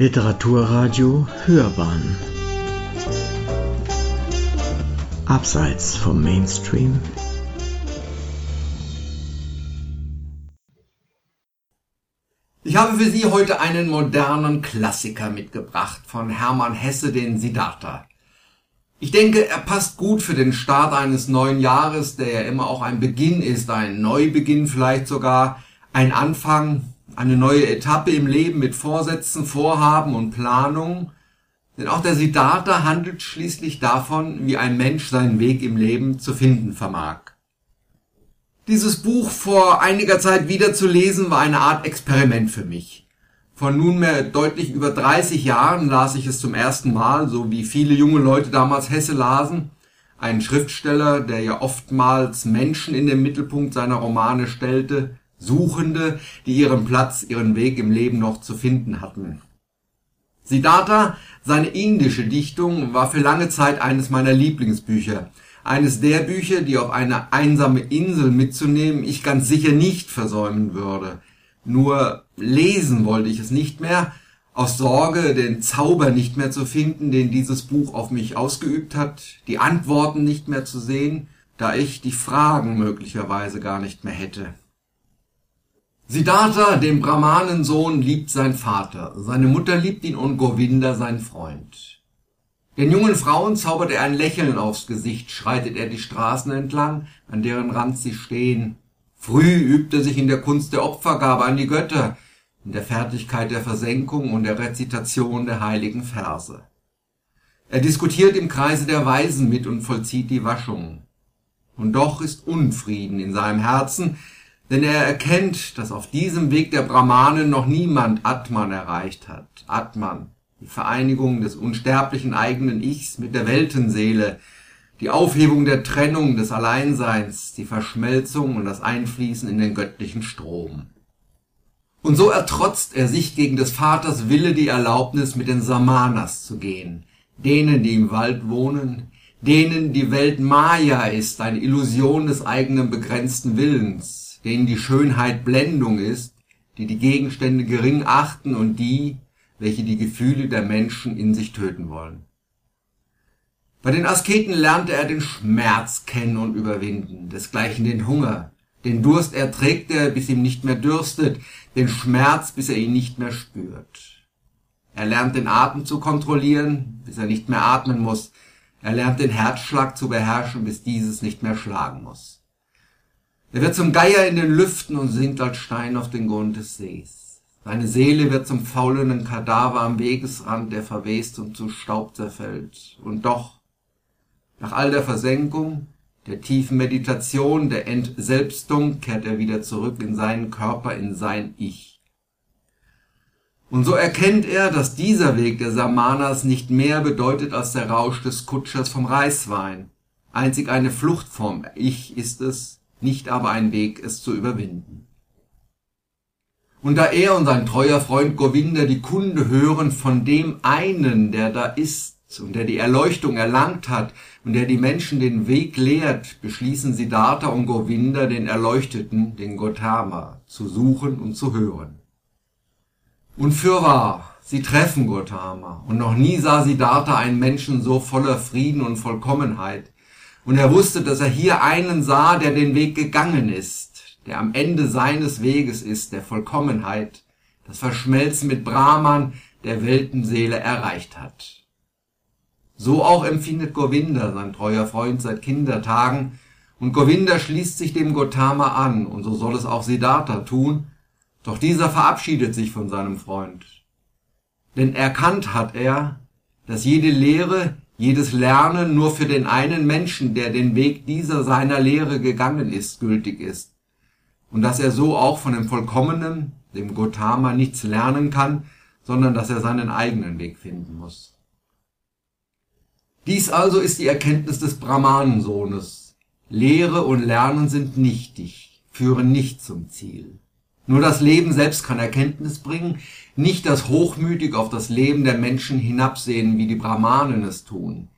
Literaturradio Hörbahn. Abseits vom Mainstream. Ich habe für Sie heute einen modernen Klassiker mitgebracht von Hermann Hesse, den Siddhartha. Ich denke, er passt gut für den Start eines neuen Jahres, der ja immer auch ein Beginn ist, ein Neubeginn vielleicht sogar, ein Anfang, eine neue Etappe im Leben mit Vorsätzen, Vorhaben und Planungen. Denn auch der Siddhartha handelt schließlich davon, wie ein Mensch seinen Weg im Leben zu finden vermag. Dieses Buch vor einiger Zeit wieder zu lesen war eine Art Experiment für mich. Vor nunmehr deutlich über 30 Jahren las ich es zum ersten Mal, so wie viele junge Leute damals Hesse lasen. Ein Schriftsteller, der ja oftmals Menschen in den Mittelpunkt seiner Romane stellte, Suchende, die ihren Platz, ihren Weg im Leben noch zu finden hatten. Siddhartha, seine indische Dichtung, war für lange Zeit eines meiner Lieblingsbücher. Eines der Bücher, die auf eine einsame Insel mitzunehmen ich ganz sicher nicht versäumen würde. Nur lesen wollte ich es nicht mehr, aus Sorge, den Zauber nicht mehr zu finden, den dieses Buch auf mich ausgeübt hat, die Antworten nicht mehr zu sehen, da ich die Fragen möglicherweise gar nicht mehr hätte. Siddhartha, den Brahmanensohn, liebt sein Vater, seine Mutter liebt ihn und Govinda, sein Freund. Den jungen Frauen zaubert er ein Lächeln aufs Gesicht, schreitet er die Straßen entlang, an deren Rand sie stehen, Früh übt er sich in der Kunst der Opfergabe an die Götter, in der Fertigkeit der Versenkung und der Rezitation der heiligen Verse. Er diskutiert im Kreise der Weisen mit und vollzieht die Waschung. Und doch ist Unfrieden in seinem Herzen, denn er erkennt, dass auf diesem Weg der Brahmanen noch niemand Atman erreicht hat. Atman, die Vereinigung des unsterblichen eigenen Ichs mit der Weltenseele, die Aufhebung der Trennung des Alleinseins, die Verschmelzung und das Einfließen in den göttlichen Strom. Und so ertrotzt er sich gegen des Vaters Wille die Erlaubnis, mit den Samanas zu gehen, denen, die im Wald wohnen, denen die Welt Maya ist, eine Illusion des eigenen begrenzten Willens, denen die Schönheit Blendung ist, die die Gegenstände gering achten und die, welche die Gefühle der Menschen in sich töten wollen. Bei den Asketen lernte er den Schmerz kennen und überwinden, desgleichen den Hunger. Den Durst erträgt er, bis ihm nicht mehr dürstet, den Schmerz, bis er ihn nicht mehr spürt. Er lernt den Atem zu kontrollieren, bis er nicht mehr atmen muss. Er lernt den Herzschlag zu beherrschen, bis dieses nicht mehr schlagen muss. Er wird zum Geier in den Lüften und sinkt als Stein auf den Grund des Sees. Seine Seele wird zum faulenden Kadaver am Wegesrand, der verwest und zu Staub zerfällt. Und doch, nach all der Versenkung, der tiefen Meditation, der Entselbstung kehrt er wieder zurück in seinen Körper, in sein Ich. Und so erkennt er, dass dieser Weg der Samanas nicht mehr bedeutet als der Rausch des Kutschers vom Reiswein. Einzig eine Flucht vom Ich ist es, nicht aber ein Weg, es zu überwinden. Und da er und sein treuer Freund Govinda die Kunde hören von dem einen, der da ist, und der die Erleuchtung erlangt hat und der die Menschen den Weg lehrt, beschließen Siddhartha und Govinda den Erleuchteten, den Gotama, zu suchen und zu hören. Und fürwahr, sie treffen Gotama, und noch nie sah Siddhartha einen Menschen so voller Frieden und Vollkommenheit, und er wusste, dass er hier einen sah, der den Weg gegangen ist, der am Ende seines Weges ist, der Vollkommenheit, das Verschmelzen mit Brahman, der Weltenseele erreicht hat. So auch empfindet Govinda, sein treuer Freund seit Kindertagen, und Govinda schließt sich dem Gotama an, und so soll es auch Siddhartha tun, doch dieser verabschiedet sich von seinem Freund. Denn erkannt hat er, dass jede Lehre, jedes Lernen nur für den einen Menschen, der den Weg dieser seiner Lehre gegangen ist, gültig ist, und dass er so auch von dem Vollkommenen, dem Gotama, nichts lernen kann, sondern dass er seinen eigenen Weg finden muss. Dies also ist die Erkenntnis des Brahmanensohnes. Lehre und Lernen sind nichtig, führen nicht zum Ziel. Nur das Leben selbst kann Erkenntnis bringen, nicht das hochmütig auf das Leben der Menschen hinabsehen, wie die Brahmanen es tun.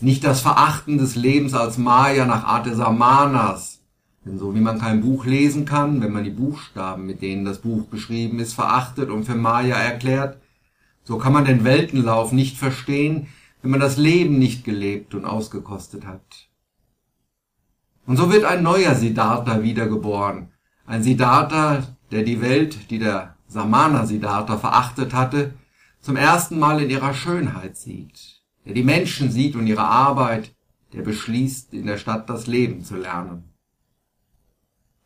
Nicht das Verachten des Lebens als Maya nach Art des Samanas. Denn so wie man kein Buch lesen kann, wenn man die Buchstaben, mit denen das Buch geschrieben ist, verachtet und für Maya erklärt, So kann man den Weltenlauf nicht verstehen, wenn man das Leben nicht gelebt und ausgekostet hat. Und so wird ein neuer Siddhartha wiedergeboren. Ein Siddhartha, der die Welt, die der Samana Siddhartha verachtet hatte, zum ersten Mal in ihrer Schönheit sieht. Der die Menschen sieht und ihre Arbeit, der beschließt, in der Stadt das Leben zu lernen.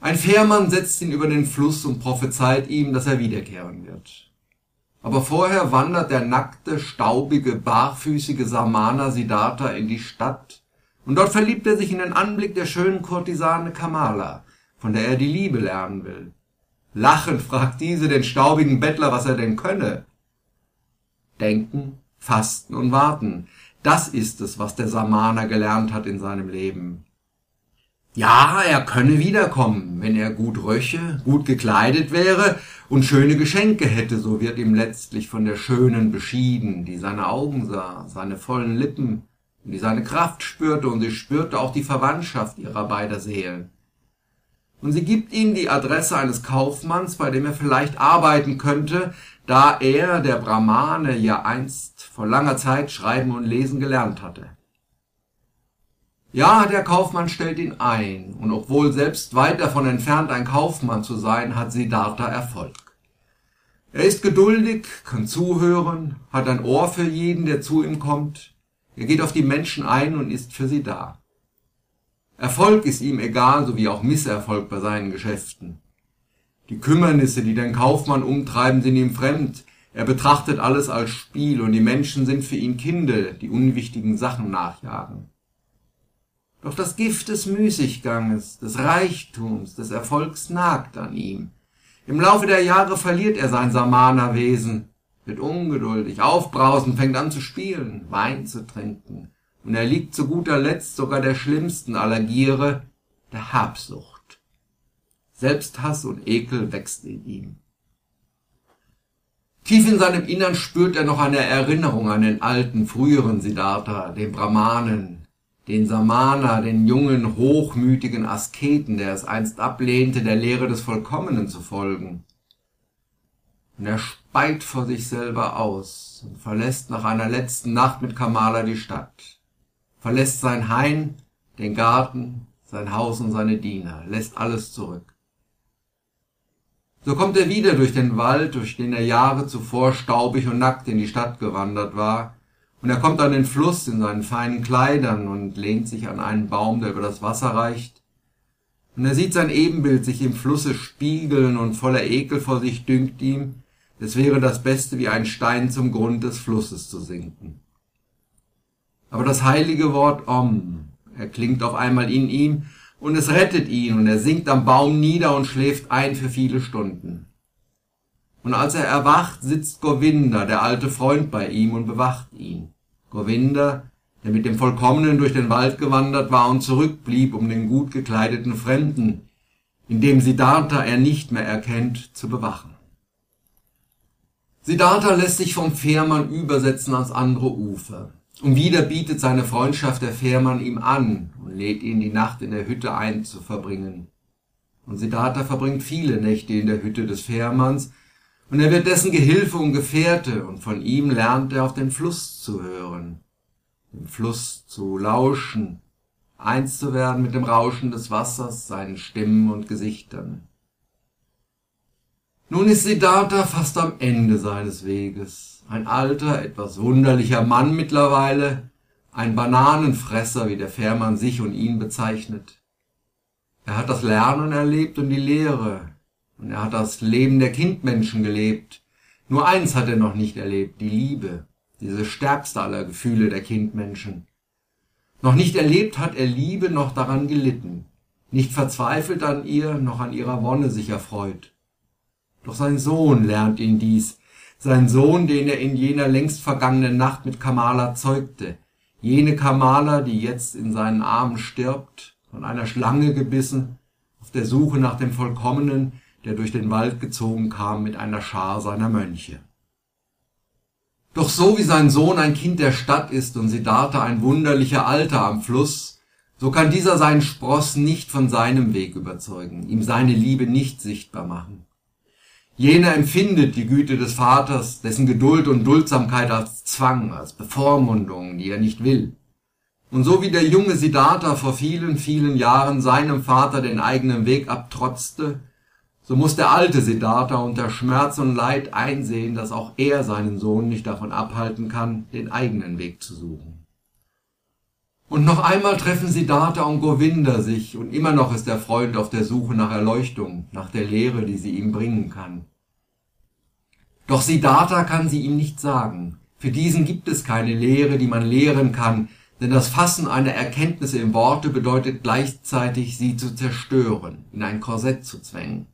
Ein Fährmann setzt ihn über den Fluss und prophezeit ihm, dass er wiederkehren wird. Aber vorher wandert der nackte, staubige, barfüßige Samana Siddhartha in die Stadt, und dort verliebt er sich in den Anblick der schönen Kurtisane Kamala, von der er die Liebe lernen will. Lachend fragt diese den staubigen Bettler, was er denn könne. Denken, fasten und warten, das ist es, was der Samana gelernt hat in seinem Leben. Ja, er könne wiederkommen, wenn er gut röche, gut gekleidet wäre und schöne Geschenke hätte, so wird ihm letztlich von der Schönen beschieden, die seine Augen sah, seine vollen Lippen, die seine Kraft spürte, und sie spürte auch die Verwandtschaft ihrer beider Seelen. Und sie gibt ihm die Adresse eines Kaufmanns, bei dem er vielleicht arbeiten könnte, da er, der Brahmane, ja einst vor langer Zeit schreiben und lesen gelernt hatte. Ja, der Kaufmann stellt ihn ein, und obwohl selbst weit davon entfernt, ein Kaufmann zu sein, hat Siddhartha Erfolg. Er ist geduldig, kann zuhören, hat ein Ohr für jeden, der zu ihm kommt. Er geht auf die Menschen ein und ist für sie da. Erfolg ist ihm egal, so wie auch Misserfolg bei seinen Geschäften. Die Kümmernisse, die den Kaufmann umtreiben, sind ihm fremd. Er betrachtet alles als Spiel und die Menschen sind für ihn Kinder, die unwichtigen Sachen nachjagen. Doch das Gift des Müßigganges, des Reichtums, des Erfolgs nagt an ihm. Im Laufe der Jahre verliert er sein Samana-Wesen, wird ungeduldig, aufbrausend, fängt an zu spielen, Wein zu trinken. Und er liegt zu guter Letzt sogar der schlimmsten aller Giere, der Habsucht. Selbsthass und Ekel wächst in ihm. Tief in seinem Innern spürt er noch eine Erinnerung an den alten, früheren Siddhartha, den Brahmanen, den Samana, den jungen, hochmütigen Asketen, der es einst ablehnte, der Lehre des Vollkommenen zu folgen. Und er speit vor sich selber aus und verlässt nach einer letzten Nacht mit Kamala die Stadt, verlässt sein Hain, den Garten, sein Haus und seine Diener, lässt alles zurück. So kommt er wieder durch den Wald, durch den er Jahre zuvor staubig und nackt in die Stadt gewandert war, und er kommt an den Fluss in seinen feinen Kleidern und lehnt sich an einen Baum, der über das Wasser reicht. Und er sieht sein Ebenbild sich im Flusse spiegeln und voller Ekel vor sich dünkt ihm, es wäre das Beste, wie ein Stein zum Grund des Flusses zu sinken. Aber das heilige Wort Om erklingt auf einmal in ihm und es rettet ihn und er sinkt am Baum nieder und schläft ein für viele Stunden. Und als er erwacht, sitzt Govinda, der alte Freund, bei ihm und bewacht ihn. Govinda, der mit dem Vollkommenen durch den Wald gewandert war und zurückblieb, um den gut gekleideten Fremden, in dem Siddhartha er nicht mehr erkennt, zu bewachen. Siddhartha lässt sich vom Fährmann übersetzen ans andere Ufer. Und wieder bietet seine Freundschaft der Fährmann ihm an und lädt ihn die Nacht in der Hütte ein zu verbringen. Und Siddhartha verbringt viele Nächte in der Hütte des Fährmanns, und er wird dessen Gehilfe und Gefährte, und von ihm lernt er auf den Fluss zu hören, dem Fluss zu lauschen, eins zu werden mit dem Rauschen des Wassers, seinen Stimmen und Gesichtern. Nun ist Siddhartha fast am Ende seines Weges, ein alter, etwas wunderlicher Mann mittlerweile, ein Bananenfresser, wie der Fährmann sich und ihn bezeichnet. Er hat das Lernen erlebt und die Lehre, und er hat das Leben der Kindmenschen gelebt. Nur eins hat er noch nicht erlebt, die Liebe, diese stärkste aller Gefühle der Kindmenschen. Noch nicht erlebt hat er Liebe, noch daran gelitten, nicht verzweifelt an ihr, noch an ihrer Wonne sich erfreut. Doch sein Sohn lernt ihn dies, sein Sohn, den er in jener längst vergangenen Nacht mit Kamala zeugte, jene Kamala, die jetzt in seinen Armen stirbt, von einer Schlange gebissen, auf der Suche nach dem Vollkommenen, der durch den Wald gezogen kam mit einer Schar seiner Mönche. Doch so wie sein Sohn ein Kind der Stadt ist und Siddhartha ein wunderlicher Alter am Fluss, so kann dieser seinen Spross nicht von seinem Weg überzeugen, ihm seine Liebe nicht sichtbar machen. Jener empfindet die Güte des Vaters, dessen Geduld und Duldsamkeit als Zwang, als Bevormundung, die er nicht will. Und so wie der junge Siddhartha vor vielen, vielen Jahren seinem Vater den eigenen Weg abtrotzte, so muss der alte Siddhartha unter Schmerz und Leid einsehen, dass auch er seinen Sohn nicht davon abhalten kann, den eigenen Weg zu suchen. Und noch einmal treffen Siddhartha und Govinda sich, und immer noch ist der Freund auf der Suche nach Erleuchtung, nach der Lehre, die sie ihm bringen kann. Doch Siddhartha kann sie ihm nicht sagen. Für diesen gibt es keine Lehre, die man lehren kann, denn das Fassen einer Erkenntnisse in Worte bedeutet gleichzeitig, sie zu zerstören, in ein Korsett zu zwängen.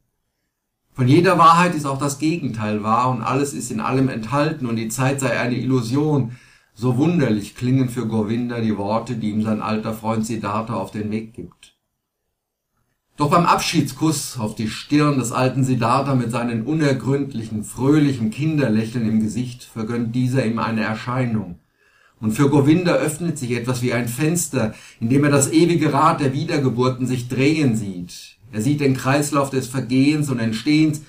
Von jeder Wahrheit ist auch das Gegenteil wahr und alles ist in allem enthalten und die Zeit sei eine Illusion. So wunderlich klingen für Govinda die Worte, die ihm sein alter Freund Siddhartha auf den Weg gibt. Doch beim Abschiedskuss auf die Stirn des alten Siddhartha mit seinen unergründlichen, fröhlichen Kinderlächeln im Gesicht vergönnt dieser ihm eine Erscheinung, und für Govinda öffnet sich etwas wie ein Fenster, in dem er das ewige Rad der Wiedergeburten sich drehen sieht. Er sieht den Kreislauf des Vergehens und Entstehens,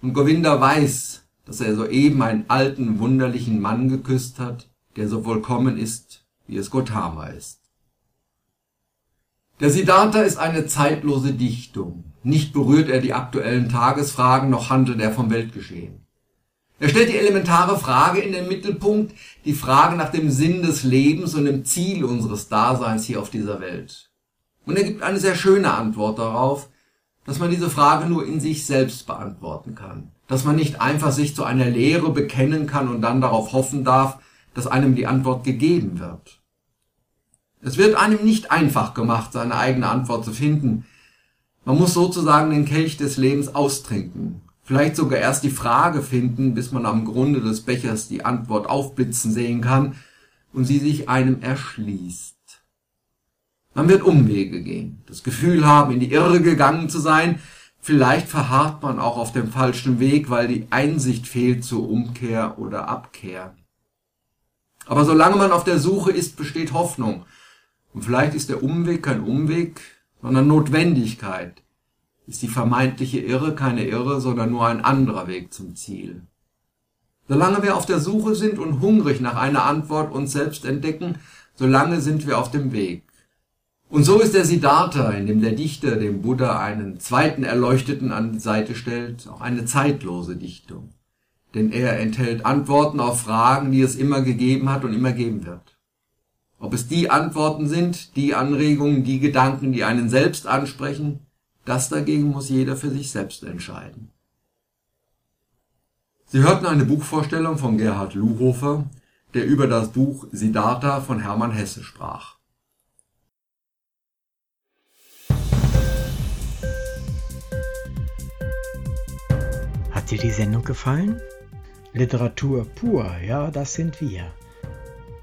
und Govinda weiß, dass er soeben einen alten, wunderlichen Mann geküsst hat, der so vollkommen ist, wie es Gotama ist. Der Siddhartha ist eine zeitlose Dichtung. Nicht berührt er die aktuellen Tagesfragen, noch handelt er vom Weltgeschehen. Er stellt die elementare Frage in den Mittelpunkt, die Frage nach dem Sinn des Lebens und dem Ziel unseres Daseins hier auf dieser Welt. Und er gibt eine sehr schöne Antwort darauf, dass man diese Frage nur in sich selbst beantworten kann, dass man nicht einfach sich zu einer Lehre bekennen kann und dann darauf hoffen darf, dass einem die Antwort gegeben wird. Es wird einem nicht einfach gemacht, seine eigene Antwort zu finden. Man muss sozusagen den Kelch des Lebens austrinken, vielleicht sogar erst die Frage finden, bis man am Grunde des Bechers die Antwort aufblitzen sehen kann und sie sich einem erschließt. Man wird Umwege gehen, das Gefühl haben, in die Irre gegangen zu sein, vielleicht verharrt man auch auf dem falschen Weg, weil die Einsicht fehlt zur Umkehr oder Abkehr. Aber solange man auf der Suche ist, besteht Hoffnung. Und vielleicht ist der Umweg kein Umweg, sondern Notwendigkeit, ist die vermeintliche Irre keine Irre, sondern nur ein anderer Weg zum Ziel. Solange wir auf der Suche sind und hungrig nach einer Antwort uns selbst entdecken, solange sind wir auf dem Weg. Und so ist der Siddhartha, in dem der Dichter dem Buddha einen zweiten Erleuchteten an die Seite stellt, auch eine zeitlose Dichtung. Denn er enthält Antworten auf Fragen, die es immer gegeben hat und immer geben wird. Ob es die Antworten sind, die Anregungen, die Gedanken, die einen selbst ansprechen, das dagegen muss jeder für sich selbst entscheiden. Sie hörten eine Buchvorstellung von Gerhard Luhofer, der über das Buch Siddhartha von Hermann Hesse sprach. Hat dir die Sendung gefallen? Literatur pur, ja, das sind wir.